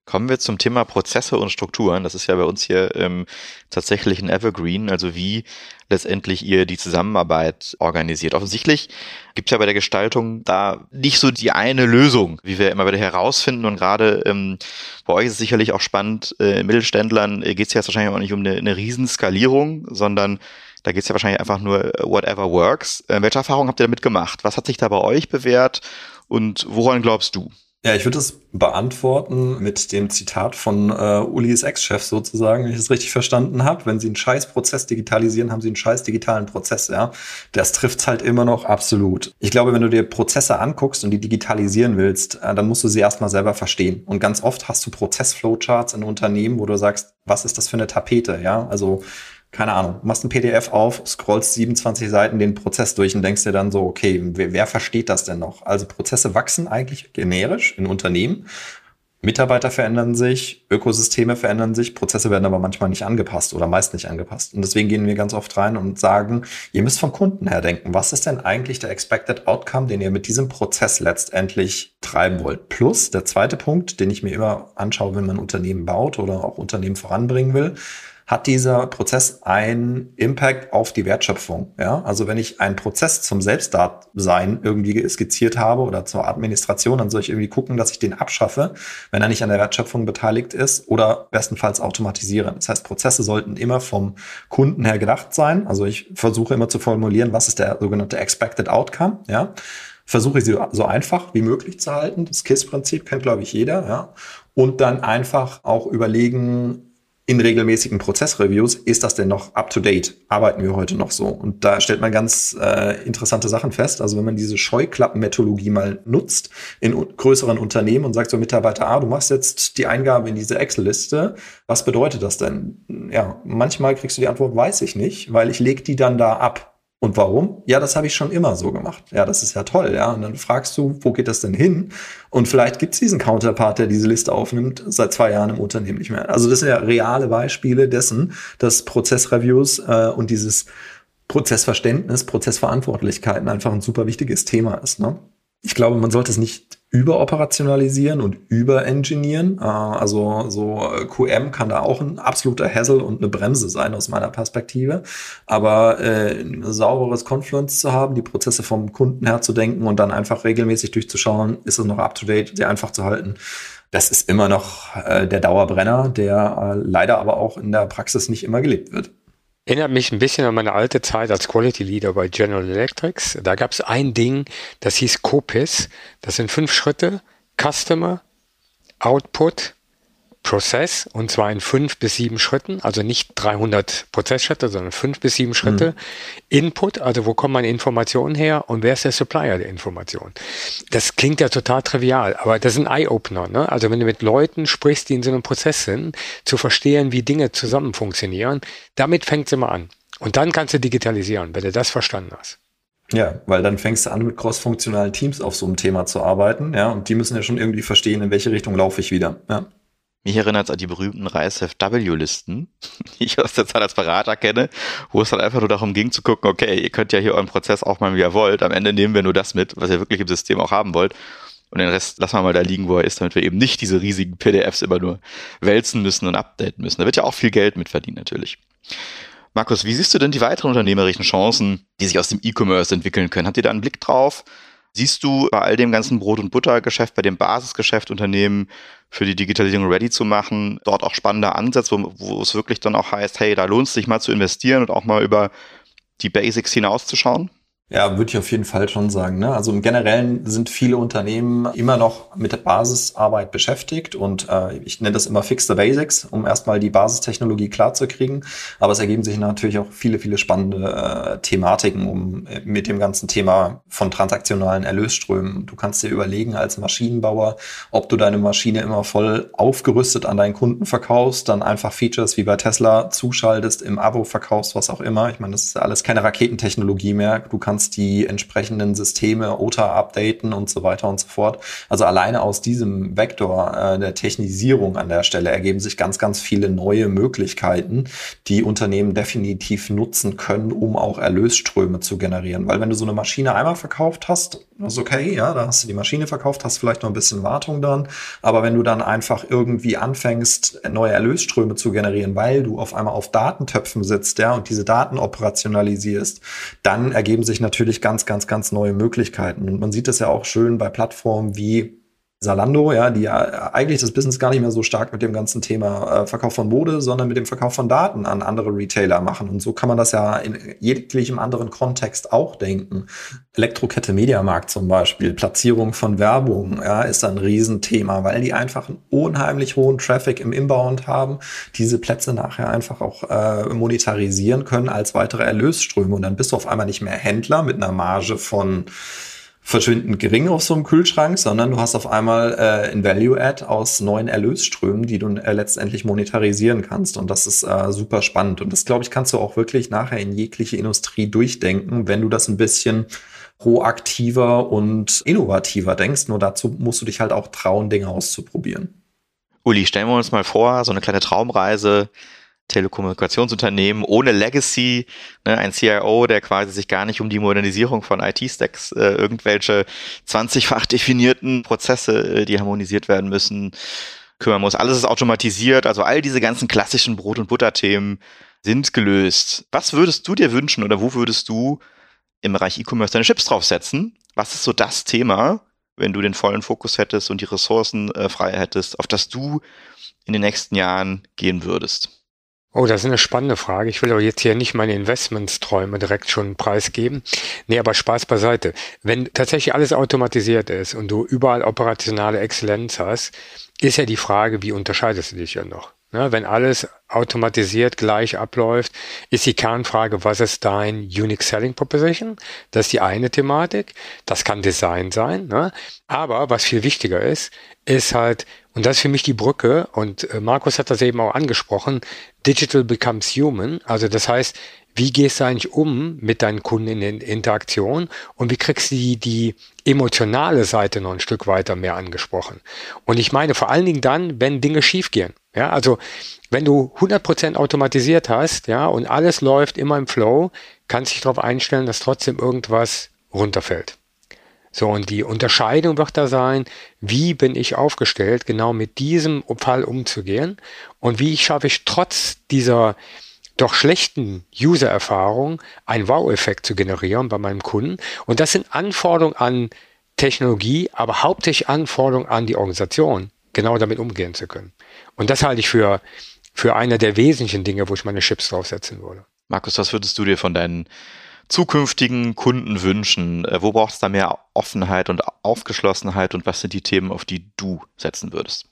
Speaker 2: Kommen wir zum Thema Prozesse und Strukturen. Das ist ja bei uns hier ähm, tatsächlich ein Evergreen, also wie letztendlich ihr die Zusammenarbeit organisiert. Offensichtlich gibt es ja bei der Gestaltung da nicht so die eine Lösung, wie wir immer wieder herausfinden. Und gerade ähm, bei euch ist es sicherlich auch spannend, äh, Mittelständlern äh, geht es ja jetzt wahrscheinlich auch nicht um eine, eine Riesenskalierung, sondern da geht es ja wahrscheinlich einfach nur äh, whatever works. Äh, welche Erfahrungen habt ihr damit gemacht? Was hat sich da bei euch bewährt und woran glaubst du?
Speaker 1: Ja, ich würde das beantworten mit dem Zitat von äh, Ulis Ex-Chef sozusagen, wenn ich es richtig verstanden habe. Wenn Sie einen scheiß Prozess digitalisieren, haben Sie einen scheiß digitalen Prozess, ja. Das trifft halt immer noch absolut. Ich glaube, wenn du dir Prozesse anguckst und die digitalisieren willst, äh, dann musst du sie erstmal selber verstehen. Und ganz oft hast du Prozessflowcharts in Unternehmen, wo du sagst, was ist das für eine Tapete, ja? Also keine Ahnung, machst ein PDF auf, scrollst 27 Seiten den Prozess durch und denkst dir dann so, okay, wer, wer versteht das denn noch? Also Prozesse wachsen eigentlich generisch in Unternehmen. Mitarbeiter verändern sich, Ökosysteme verändern sich, Prozesse werden aber manchmal nicht angepasst oder meist nicht angepasst. Und deswegen gehen wir ganz oft rein und sagen, ihr müsst vom Kunden her denken, was ist denn eigentlich der Expected Outcome, den ihr mit diesem Prozess letztendlich treiben wollt? Plus der zweite Punkt, den ich mir immer anschaue, wenn man Unternehmen baut oder auch Unternehmen voranbringen will, hat dieser Prozess einen Impact auf die Wertschöpfung. Ja? Also wenn ich einen Prozess zum Selbstdasein irgendwie skizziert habe oder zur Administration, dann soll ich irgendwie gucken, dass ich den abschaffe, wenn er nicht an der Wertschöpfung beteiligt ist oder bestenfalls automatisiere. Das heißt, Prozesse sollten immer vom Kunden her gedacht sein. Also ich versuche immer zu formulieren, was ist der sogenannte Expected Outcome. Ja? Versuche ich sie so einfach wie möglich zu halten. Das KISS-Prinzip kennt, glaube ich, jeder. Ja? Und dann einfach auch überlegen, in regelmäßigen Prozessreviews, ist das denn noch up-to-date? Arbeiten wir heute noch so? Und da stellt man ganz äh, interessante Sachen fest. Also wenn man diese Scheuklappenmethodologie mal nutzt in größeren Unternehmen und sagt so Mitarbeiter, ah, du machst jetzt die Eingabe in diese Excel-Liste, was bedeutet das denn? Ja, manchmal kriegst du die Antwort, weiß ich nicht, weil ich leg die dann da ab. Und warum? Ja, das habe ich schon immer so gemacht. Ja, das ist ja toll, ja. Und dann fragst du, wo geht das denn hin? Und vielleicht gibt es diesen Counterpart, der diese Liste aufnimmt, seit zwei Jahren im Unternehmen nicht mehr. Also das sind ja reale Beispiele dessen, dass Prozessreviews äh, und dieses Prozessverständnis, Prozessverantwortlichkeiten einfach ein super wichtiges Thema ist. Ne? Ich glaube, man sollte es nicht überoperationalisieren und überengineeren. Äh, also so äh, QM kann da auch ein absoluter Hassel und eine Bremse sein aus meiner Perspektive. Aber äh, ein sauberes Confluence zu haben, die Prozesse vom Kunden her zu denken und dann einfach regelmäßig durchzuschauen, ist es noch up-to-date, sehr einfach zu halten. Das ist immer noch äh, der Dauerbrenner, der äh, leider aber auch in der Praxis nicht immer gelebt wird.
Speaker 3: Erinnert mich ein bisschen an meine alte Zeit als Quality Leader bei General Electrics. Da gab es ein Ding, das hieß COPIS. Das sind fünf Schritte. Customer, Output, Prozess und zwar in fünf bis sieben Schritten, also nicht 300 Prozessschritte, sondern fünf bis sieben Schritte. Mhm. Input, also wo kommen meine Informationen her und wer ist der Supplier der Information? Das klingt ja total trivial, aber das ist ein Eye-Opener. Ne? Also wenn du mit Leuten sprichst, die in so einem Prozess sind, zu verstehen, wie Dinge zusammen funktionieren, damit fängt es immer an. Und dann kannst du digitalisieren, wenn du das verstanden hast.
Speaker 1: Ja, weil dann fängst du an, mit cross-funktionalen Teams auf so einem Thema zu arbeiten, ja, und die müssen ja schon irgendwie verstehen, in welche Richtung laufe ich wieder. Ja.
Speaker 2: Mich erinnert es an die berühmten RISE-W-Listen, (laughs) die ich aus der Zeit als Berater kenne, wo es dann einfach nur darum ging zu gucken, okay, ihr könnt ja hier euren Prozess auch mal, wie ihr wollt. Am Ende nehmen wir nur das mit, was ihr wirklich im System auch haben wollt. Und den Rest lassen wir mal da liegen, wo er ist, damit wir eben nicht diese riesigen PDFs immer nur wälzen müssen und updaten müssen. Da wird ja auch viel Geld mit verdient natürlich. Markus, wie siehst du denn die weiteren unternehmerischen Chancen, die sich aus dem E-Commerce entwickeln können? Habt ihr da einen Blick drauf? Siehst du bei all dem ganzen Brot- und Buttergeschäft, bei dem Basisgeschäft Unternehmen für die Digitalisierung ready zu machen, dort auch spannende Ansätze, wo, wo es wirklich dann auch heißt, hey, da lohnt es sich mal zu investieren und auch mal über die Basics hinauszuschauen?
Speaker 1: Ja, würde ich auf jeden Fall schon sagen. Ne? Also im Generellen sind viele Unternehmen immer noch mit der Basisarbeit beschäftigt und äh, ich nenne das immer Fix the Basics, um erstmal die Basistechnologie klarzukriegen. Aber es ergeben sich natürlich auch viele, viele spannende äh, Thematiken um äh, mit dem ganzen Thema von transaktionalen Erlösströmen. Du kannst dir überlegen als Maschinenbauer, ob du deine Maschine immer voll aufgerüstet an deinen Kunden verkaufst, dann einfach Features wie bei Tesla zuschaltest, im Abo verkaufst, was auch immer. Ich meine, das ist alles keine Raketentechnologie mehr. Du kannst kannst die entsprechenden Systeme OTA updaten und so weiter und so fort. Also alleine aus diesem Vektor äh, der Technisierung an der Stelle ergeben sich ganz, ganz viele neue Möglichkeiten, die Unternehmen definitiv nutzen können, um auch Erlösströme zu generieren. Weil wenn du so eine Maschine einmal verkauft hast, ist okay, ja, da hast du die Maschine verkauft, hast vielleicht noch ein bisschen Wartung dran. Aber wenn du dann einfach irgendwie anfängst, neue Erlösströme zu generieren, weil du auf einmal auf Datentöpfen sitzt, ja, und diese Daten operationalisierst, dann ergeben sich natürlich ganz, ganz, ganz neue Möglichkeiten. Und man sieht das ja auch schön bei Plattformen wie Salando, ja, die eigentlich das Business gar nicht mehr so stark mit dem ganzen Thema äh, Verkauf von Mode, sondern mit dem Verkauf von Daten an andere Retailer machen. Und so kann man das ja in jeglichem anderen Kontext auch denken. Elektrokette Mediamarkt zum Beispiel, Platzierung von Werbung, ja, ist ein Riesenthema, weil die einfach einen unheimlich hohen Traffic im Inbound haben, diese Plätze nachher einfach auch äh, monetarisieren können als weitere Erlösströme. Und dann bist du auf einmal nicht mehr Händler mit einer Marge von verschwindend gering auf so einem Kühlschrank, sondern du hast auf einmal äh, ein Value-Add aus neuen Erlösströmen, die du äh, letztendlich monetarisieren kannst. Und das ist äh, super spannend. Und das, glaube ich, kannst du auch wirklich nachher in jegliche Industrie durchdenken, wenn du das ein bisschen proaktiver und innovativer denkst. Nur dazu musst du dich halt auch trauen, Dinge auszuprobieren.
Speaker 2: Uli, stellen wir uns mal vor, so eine kleine Traumreise Telekommunikationsunternehmen ohne Legacy, ne, ein CIO, der quasi sich gar nicht um die Modernisierung von IT-Stacks, äh, irgendwelche 20-fach definierten Prozesse, äh, die harmonisiert werden müssen, kümmern muss. Alles ist automatisiert, also all diese ganzen klassischen Brot- und Butter-Themen sind gelöst. Was würdest du dir wünschen oder wo würdest du im Bereich E-Commerce deine Chips draufsetzen? Was ist so das Thema, wenn du den vollen Fokus hättest und die Ressourcen äh, frei hättest, auf das du in den nächsten Jahren gehen würdest?
Speaker 3: Oh, das ist eine spannende Frage. Ich will aber jetzt hier nicht meine Investmentsträume direkt schon preisgeben. Nee, aber Spaß beiseite. Wenn tatsächlich alles automatisiert ist und du überall operationale Exzellenz hast, ist ja die Frage, wie unterscheidest du dich ja noch? Ne, wenn alles automatisiert gleich abläuft, ist die Kernfrage, was ist dein Unique Selling Proposition? Das ist die eine Thematik. Das kann Design sein. Ne? Aber was viel wichtiger ist, ist halt, und das ist für mich die Brücke, und äh, Markus hat das eben auch angesprochen, Digital becomes human. Also das heißt, wie gehst du eigentlich um mit deinen Kunden in der Interaktion und wie kriegst du die, die emotionale Seite noch ein Stück weiter mehr angesprochen? Und ich meine vor allen Dingen dann, wenn Dinge schiefgehen. Ja, also wenn du 100% automatisiert hast, ja, und alles läuft immer im Flow, kannst du dich darauf einstellen, dass trotzdem irgendwas runterfällt. So, und die Unterscheidung wird da sein, wie bin ich aufgestellt, genau mit diesem Fall umzugehen und wie schaffe ich trotz dieser doch schlechten User-Erfahrung einen Wow-Effekt zu generieren bei meinem Kunden. Und das sind Anforderungen an Technologie, aber hauptsächlich Anforderungen an die Organisation, genau damit umgehen zu können. Und das halte ich für, für eine der wesentlichen Dinge, wo ich meine Chips draufsetzen würde.
Speaker 2: Markus, was würdest du dir von deinen zukünftigen Kunden wünschen? Äh, wo braucht es da mehr Offenheit und Aufgeschlossenheit und was sind die Themen, auf die du setzen würdest?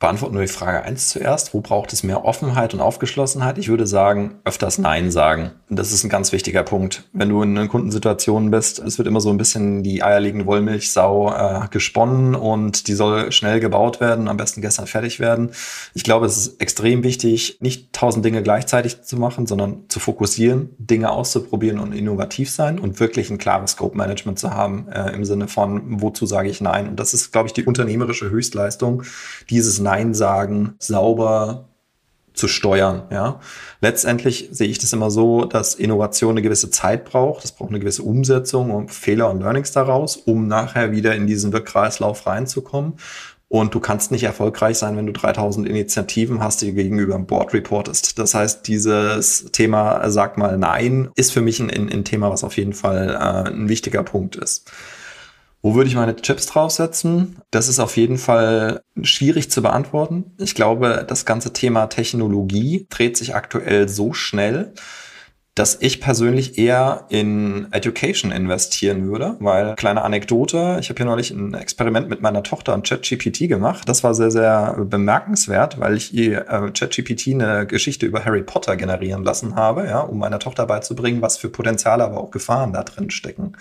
Speaker 1: Beantworten wir die Frage eins zuerst. Wo braucht es mehr Offenheit und Aufgeschlossenheit? Ich würde sagen, öfters Nein sagen. Das ist ein ganz wichtiger Punkt. Wenn du in einer Kundensituation bist, es wird immer so ein bisschen die eierlegende Wollmilchsau äh, gesponnen und die soll schnell gebaut werden, am besten gestern fertig werden. Ich glaube, es ist extrem wichtig, nicht tausend Dinge gleichzeitig zu machen, sondern zu fokussieren, Dinge auszuprobieren und innovativ sein und wirklich ein klares Scope-Management zu haben äh, im Sinne von, wozu sage ich Nein? Und das ist, glaube ich, die unternehmerische Höchstleistung, dieses Nein sagen sauber zu steuern. Ja. Letztendlich sehe ich das immer so, dass Innovation eine gewisse Zeit braucht. Es braucht eine gewisse Umsetzung und Fehler und Learnings daraus, um nachher wieder in diesen Wirkkreislauf reinzukommen. Und du kannst nicht erfolgreich sein, wenn du 3000 Initiativen hast, die gegenüber dem Board reportest. Das heißt, dieses Thema, sag mal Nein, ist für mich ein, ein Thema, was auf jeden Fall äh, ein wichtiger Punkt ist. Wo würde ich meine Chips draufsetzen? Das ist auf jeden Fall schwierig zu beantworten. Ich glaube, das ganze Thema Technologie dreht sich aktuell so schnell, dass ich persönlich eher in Education investieren würde, weil kleine Anekdote, ich habe hier neulich ein Experiment mit meiner Tochter und ChatGPT gemacht. Das war sehr, sehr bemerkenswert, weil ich ihr äh, ChatGPT eine Geschichte über Harry Potter generieren lassen habe, ja, um meiner Tochter beizubringen, was für Potenziale, aber auch Gefahren da drin stecken.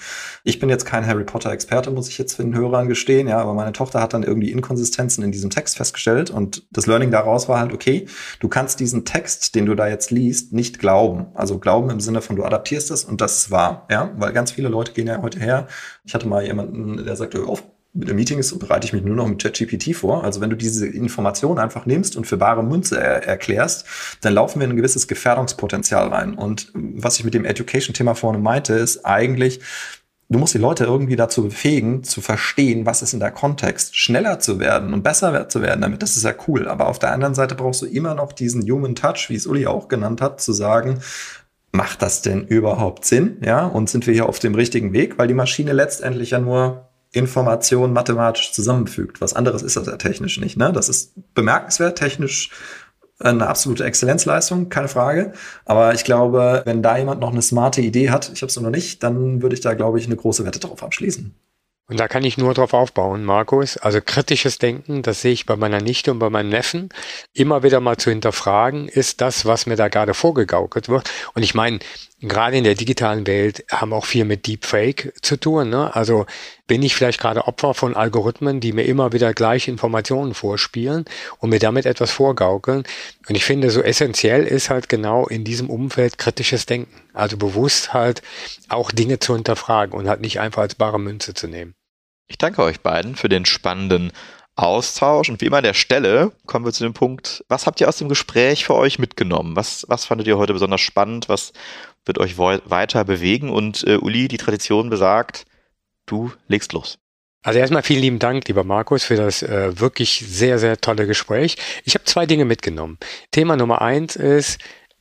Speaker 1: Ich bin jetzt kein Harry Potter-Experte, muss ich jetzt für den Hörern gestehen, ja, aber meine Tochter hat dann irgendwie Inkonsistenzen in diesem Text festgestellt und das Learning daraus war halt, okay, du kannst diesen Text, den du da jetzt liest, nicht glauben. Also glauben Glauben im Sinne von, du adaptierst es und das wahr, ja, weil ganz viele Leute gehen ja heute her. Ich hatte mal jemanden, der sagte, auf, mit dem Meeting ist, bereite ich mich nur noch mit ChatGPT vor. Also wenn du diese Information einfach nimmst und für bare Münze er erklärst, dann laufen wir in ein gewisses Gefährdungspotenzial rein. Und was ich mit dem Education-Thema vorne meinte, ist eigentlich, du musst die Leute irgendwie dazu befähigen, zu verstehen, was ist in der Kontext, schneller zu werden und besser zu werden damit. Das ist ja cool. Aber auf der anderen Seite brauchst du immer noch diesen Human Touch, wie es Uli auch genannt hat, zu sagen, macht das denn überhaupt Sinn? Ja, und sind wir hier auf dem richtigen Weg? Weil die Maschine letztendlich ja nur Informationen mathematisch zusammenfügt. Was anderes ist das ja technisch nicht. Ne? Das ist bemerkenswert, technisch eine absolute Exzellenzleistung, keine Frage. Aber ich glaube, wenn da jemand noch eine smarte Idee hat, ich habe es noch nicht, dann würde ich da, glaube ich, eine große Wette drauf abschließen.
Speaker 3: Und da kann ich nur drauf aufbauen, Markus. Also kritisches Denken, das sehe ich bei meiner Nichte und bei meinem Neffen. Immer wieder mal zu hinterfragen, ist das, was mir da gerade vorgegaukelt wird. Und ich meine, gerade in der digitalen Welt haben auch viel mit Deepfake zu tun. Ne? Also bin ich vielleicht gerade Opfer von Algorithmen, die mir immer wieder gleiche Informationen vorspielen und mir damit etwas vorgaukeln. Und ich finde, so essentiell ist halt genau in diesem Umfeld kritisches Denken. Also bewusst halt auch Dinge zu hinterfragen und halt nicht einfach als bare Münze zu nehmen.
Speaker 2: Ich danke euch beiden für den spannenden Austausch. Und wie immer an der Stelle kommen wir zu dem Punkt, was habt ihr aus dem Gespräch für euch mitgenommen? Was, was fandet ihr heute besonders spannend? Was wird euch weiter bewegen? Und äh, Uli, die Tradition besagt, du legst los.
Speaker 3: Also erstmal vielen lieben Dank, lieber Markus, für das äh, wirklich sehr, sehr tolle Gespräch. Ich habe zwei Dinge mitgenommen. Thema Nummer eins ist,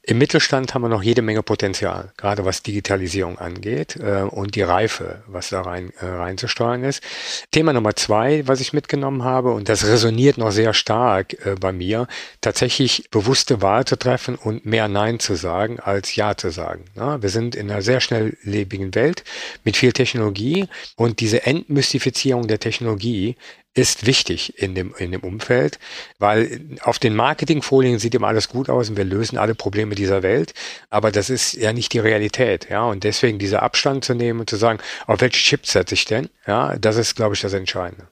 Speaker 3: im Mittelstand haben wir noch jede Menge Potenzial, gerade was Digitalisierung angeht äh, und die Reife, was da rein äh, reinzusteuern ist. Thema Nummer zwei, was ich mitgenommen habe, und das resoniert noch sehr stark äh, bei mir, tatsächlich bewusste Wahl zu treffen und mehr Nein zu sagen als Ja zu sagen. Ja, wir sind in einer sehr schnelllebigen Welt mit viel Technologie und diese Entmystifizierung der Technologie ist wichtig in dem, in dem Umfeld, weil auf den Marketingfolien sieht immer alles gut aus und wir lösen alle Probleme dieser Welt, aber das ist ja nicht die Realität, ja, und deswegen dieser Abstand zu nehmen und zu sagen, auf welche Chips setze ich denn, ja, das ist, glaube ich, das Entscheidende.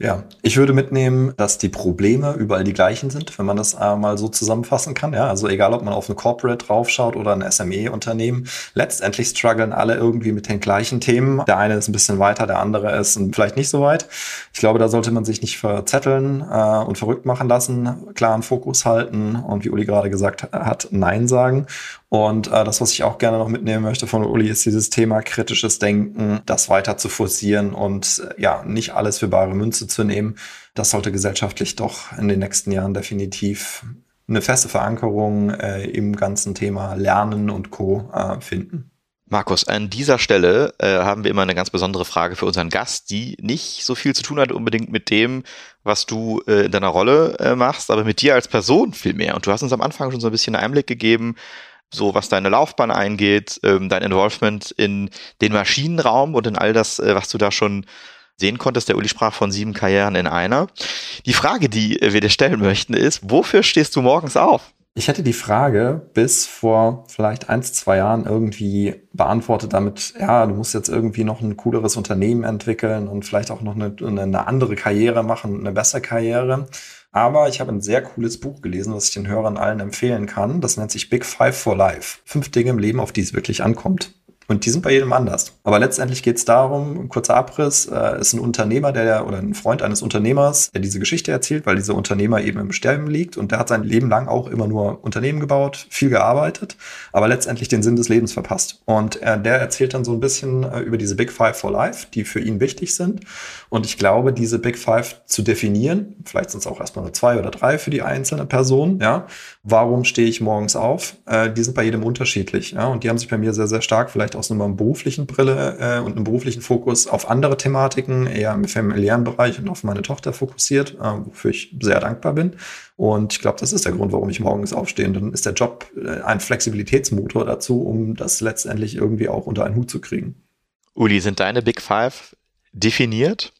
Speaker 1: Ja, ich würde mitnehmen, dass die Probleme überall die gleichen sind, wenn man das äh, mal so zusammenfassen kann. Ja, also egal, ob man auf eine Corporate draufschaut oder ein SME-Unternehmen, letztendlich strugglen alle irgendwie mit den gleichen Themen. Der eine ist ein bisschen weiter, der andere ist vielleicht nicht so weit. Ich glaube, da sollte man sich nicht verzetteln äh, und verrückt machen lassen, klaren Fokus halten und wie Uli gerade gesagt hat, Nein sagen und äh, das, was ich auch gerne noch mitnehmen möchte von Uli, ist dieses Thema kritisches Denken, das weiter zu forcieren und äh, ja, nicht alles für bare Münze zu nehmen. Das sollte gesellschaftlich doch in den nächsten Jahren definitiv eine feste Verankerung äh, im ganzen Thema Lernen und Co. Äh, finden.
Speaker 2: Markus, an dieser Stelle äh, haben wir immer eine ganz besondere Frage für unseren Gast, die nicht so viel zu tun hat unbedingt mit dem, was du äh, in deiner Rolle äh, machst, aber mit dir als Person viel mehr. Und du hast uns am Anfang schon so ein bisschen Einblick gegeben, so was deine Laufbahn eingeht, ähm, dein Involvement in den Maschinenraum und in all das, äh, was du da schon sehen konntest. Der Uli sprach von sieben Karrieren in einer. Die Frage, die wir dir stellen möchten, ist, wofür stehst du morgens auf?
Speaker 1: Ich hätte die Frage bis vor vielleicht eins, zwei Jahren irgendwie beantwortet damit, ja, du musst jetzt irgendwie noch ein cooleres Unternehmen entwickeln und vielleicht auch noch eine, eine andere Karriere machen, eine bessere Karriere. Aber ich habe ein sehr cooles Buch gelesen, was ich den Hörern allen empfehlen kann. Das nennt sich Big Five for Life. Fünf Dinge im Leben, auf die es wirklich ankommt. Und die sind bei jedem anders. Aber letztendlich geht es darum, ein kurzer Abriss, äh, ist ein Unternehmer, der oder ein Freund eines Unternehmers, der diese Geschichte erzählt, weil dieser Unternehmer eben im Sterben liegt und der hat sein Leben lang auch immer nur Unternehmen gebaut, viel gearbeitet, aber letztendlich den Sinn des Lebens verpasst. Und äh, der erzählt dann so ein bisschen äh, über diese Big Five for Life, die für ihn wichtig sind. Und ich glaube, diese Big Five zu definieren, vielleicht sind es auch erstmal nur zwei oder drei für die einzelne Person, ja. Warum stehe ich morgens auf? Äh, die sind bei jedem unterschiedlich, ja. Und die haben sich bei mir sehr, sehr stark vielleicht vielleicht aus einer beruflichen Brille äh, und einem beruflichen Fokus auf andere Thematiken, eher im familiären Bereich und auf meine Tochter fokussiert, äh, wofür ich sehr dankbar bin. Und ich glaube, das ist der Grund, warum ich morgens aufstehe. Dann ist der Job äh, ein Flexibilitätsmotor dazu, um das letztendlich irgendwie auch unter einen Hut zu kriegen.
Speaker 2: Uli, sind deine Big Five definiert?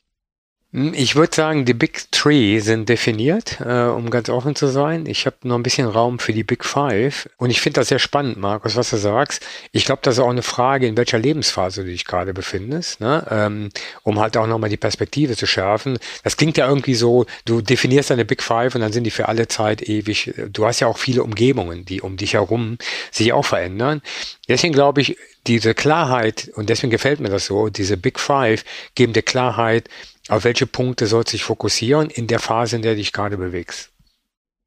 Speaker 3: Hm, ich würde sagen, die Big Three sind definiert, äh, um ganz offen zu sein. Ich habe noch ein bisschen Raum für die Big Five. Und ich finde das sehr spannend, Markus, was du sagst. Ich glaube, das ist auch eine Frage, in welcher Lebensphase du dich gerade befindest, ne? ähm, um halt auch nochmal die Perspektive zu schärfen. Das klingt ja irgendwie so, du definierst deine Big Five und dann sind die für alle Zeit ewig. Du hast ja auch viele Umgebungen, die um dich herum sich auch verändern. Deswegen glaube ich, diese Klarheit, und deswegen gefällt mir das so, diese Big Five geben dir Klarheit, auf welche Punkte sollst du dich fokussieren in der Phase, in der du dich gerade bewegst?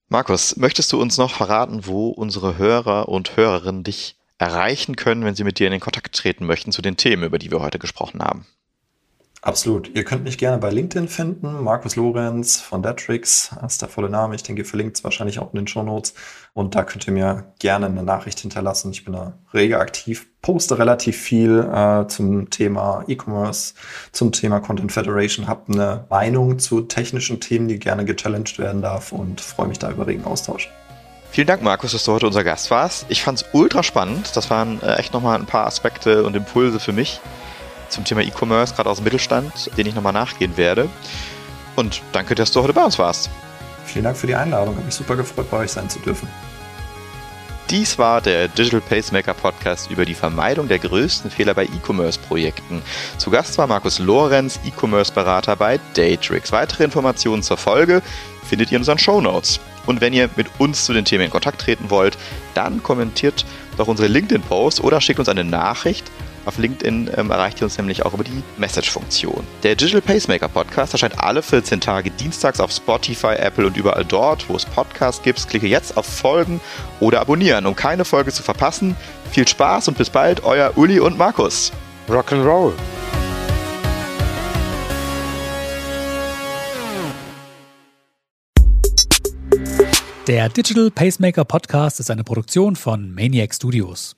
Speaker 2: Markus, möchtest du uns noch verraten, wo unsere Hörer und Hörerinnen dich erreichen können, wenn sie mit dir in den Kontakt treten möchten zu den Themen, über die wir heute gesprochen haben?
Speaker 1: Absolut. Ihr könnt mich gerne bei LinkedIn finden. Markus Lorenz von Detrix ist der volle Name. Ich denke, ihr verlinkt es wahrscheinlich auch in den Show Notes. Und da könnt ihr mir gerne eine Nachricht hinterlassen. Ich bin da rege aktiv, poste relativ viel äh, zum Thema E-Commerce, zum Thema Content Federation, habe eine Meinung zu technischen Themen, die gerne gechallenged werden darf und freue mich da über regen Austausch.
Speaker 2: Vielen Dank, Markus, dass du heute unser Gast warst. Ich fand es ultra spannend. Das waren äh, echt nochmal ein paar Aspekte und Impulse für mich zum Thema E-Commerce, gerade aus dem Mittelstand, den ich nochmal nachgehen werde. Und danke, dass du heute bei uns warst.
Speaker 1: Vielen Dank für die Einladung. Hat mich super gefreut, bei euch sein zu dürfen.
Speaker 2: Dies war der Digital Pacemaker Podcast über die Vermeidung der größten Fehler bei E-Commerce-Projekten. Zu Gast war Markus Lorenz, E-Commerce-Berater bei Datrix. Weitere Informationen zur Folge findet ihr in unseren Show Notes. Und wenn ihr mit uns zu den Themen in Kontakt treten wollt, dann kommentiert doch unsere LinkedIn-Post oder schickt uns eine Nachricht auf LinkedIn ähm, erreicht ihr uns nämlich auch über die Message-Funktion. Der Digital Pacemaker Podcast erscheint alle 14 Tage dienstags auf Spotify, Apple und überall dort, wo es Podcasts gibt. Klicke jetzt auf Folgen oder abonnieren, um keine Folge zu verpassen. Viel Spaß und bis bald, euer Uli und Markus.
Speaker 3: Rock'n'Roll.
Speaker 4: Der Digital Pacemaker Podcast ist eine Produktion von Maniac Studios.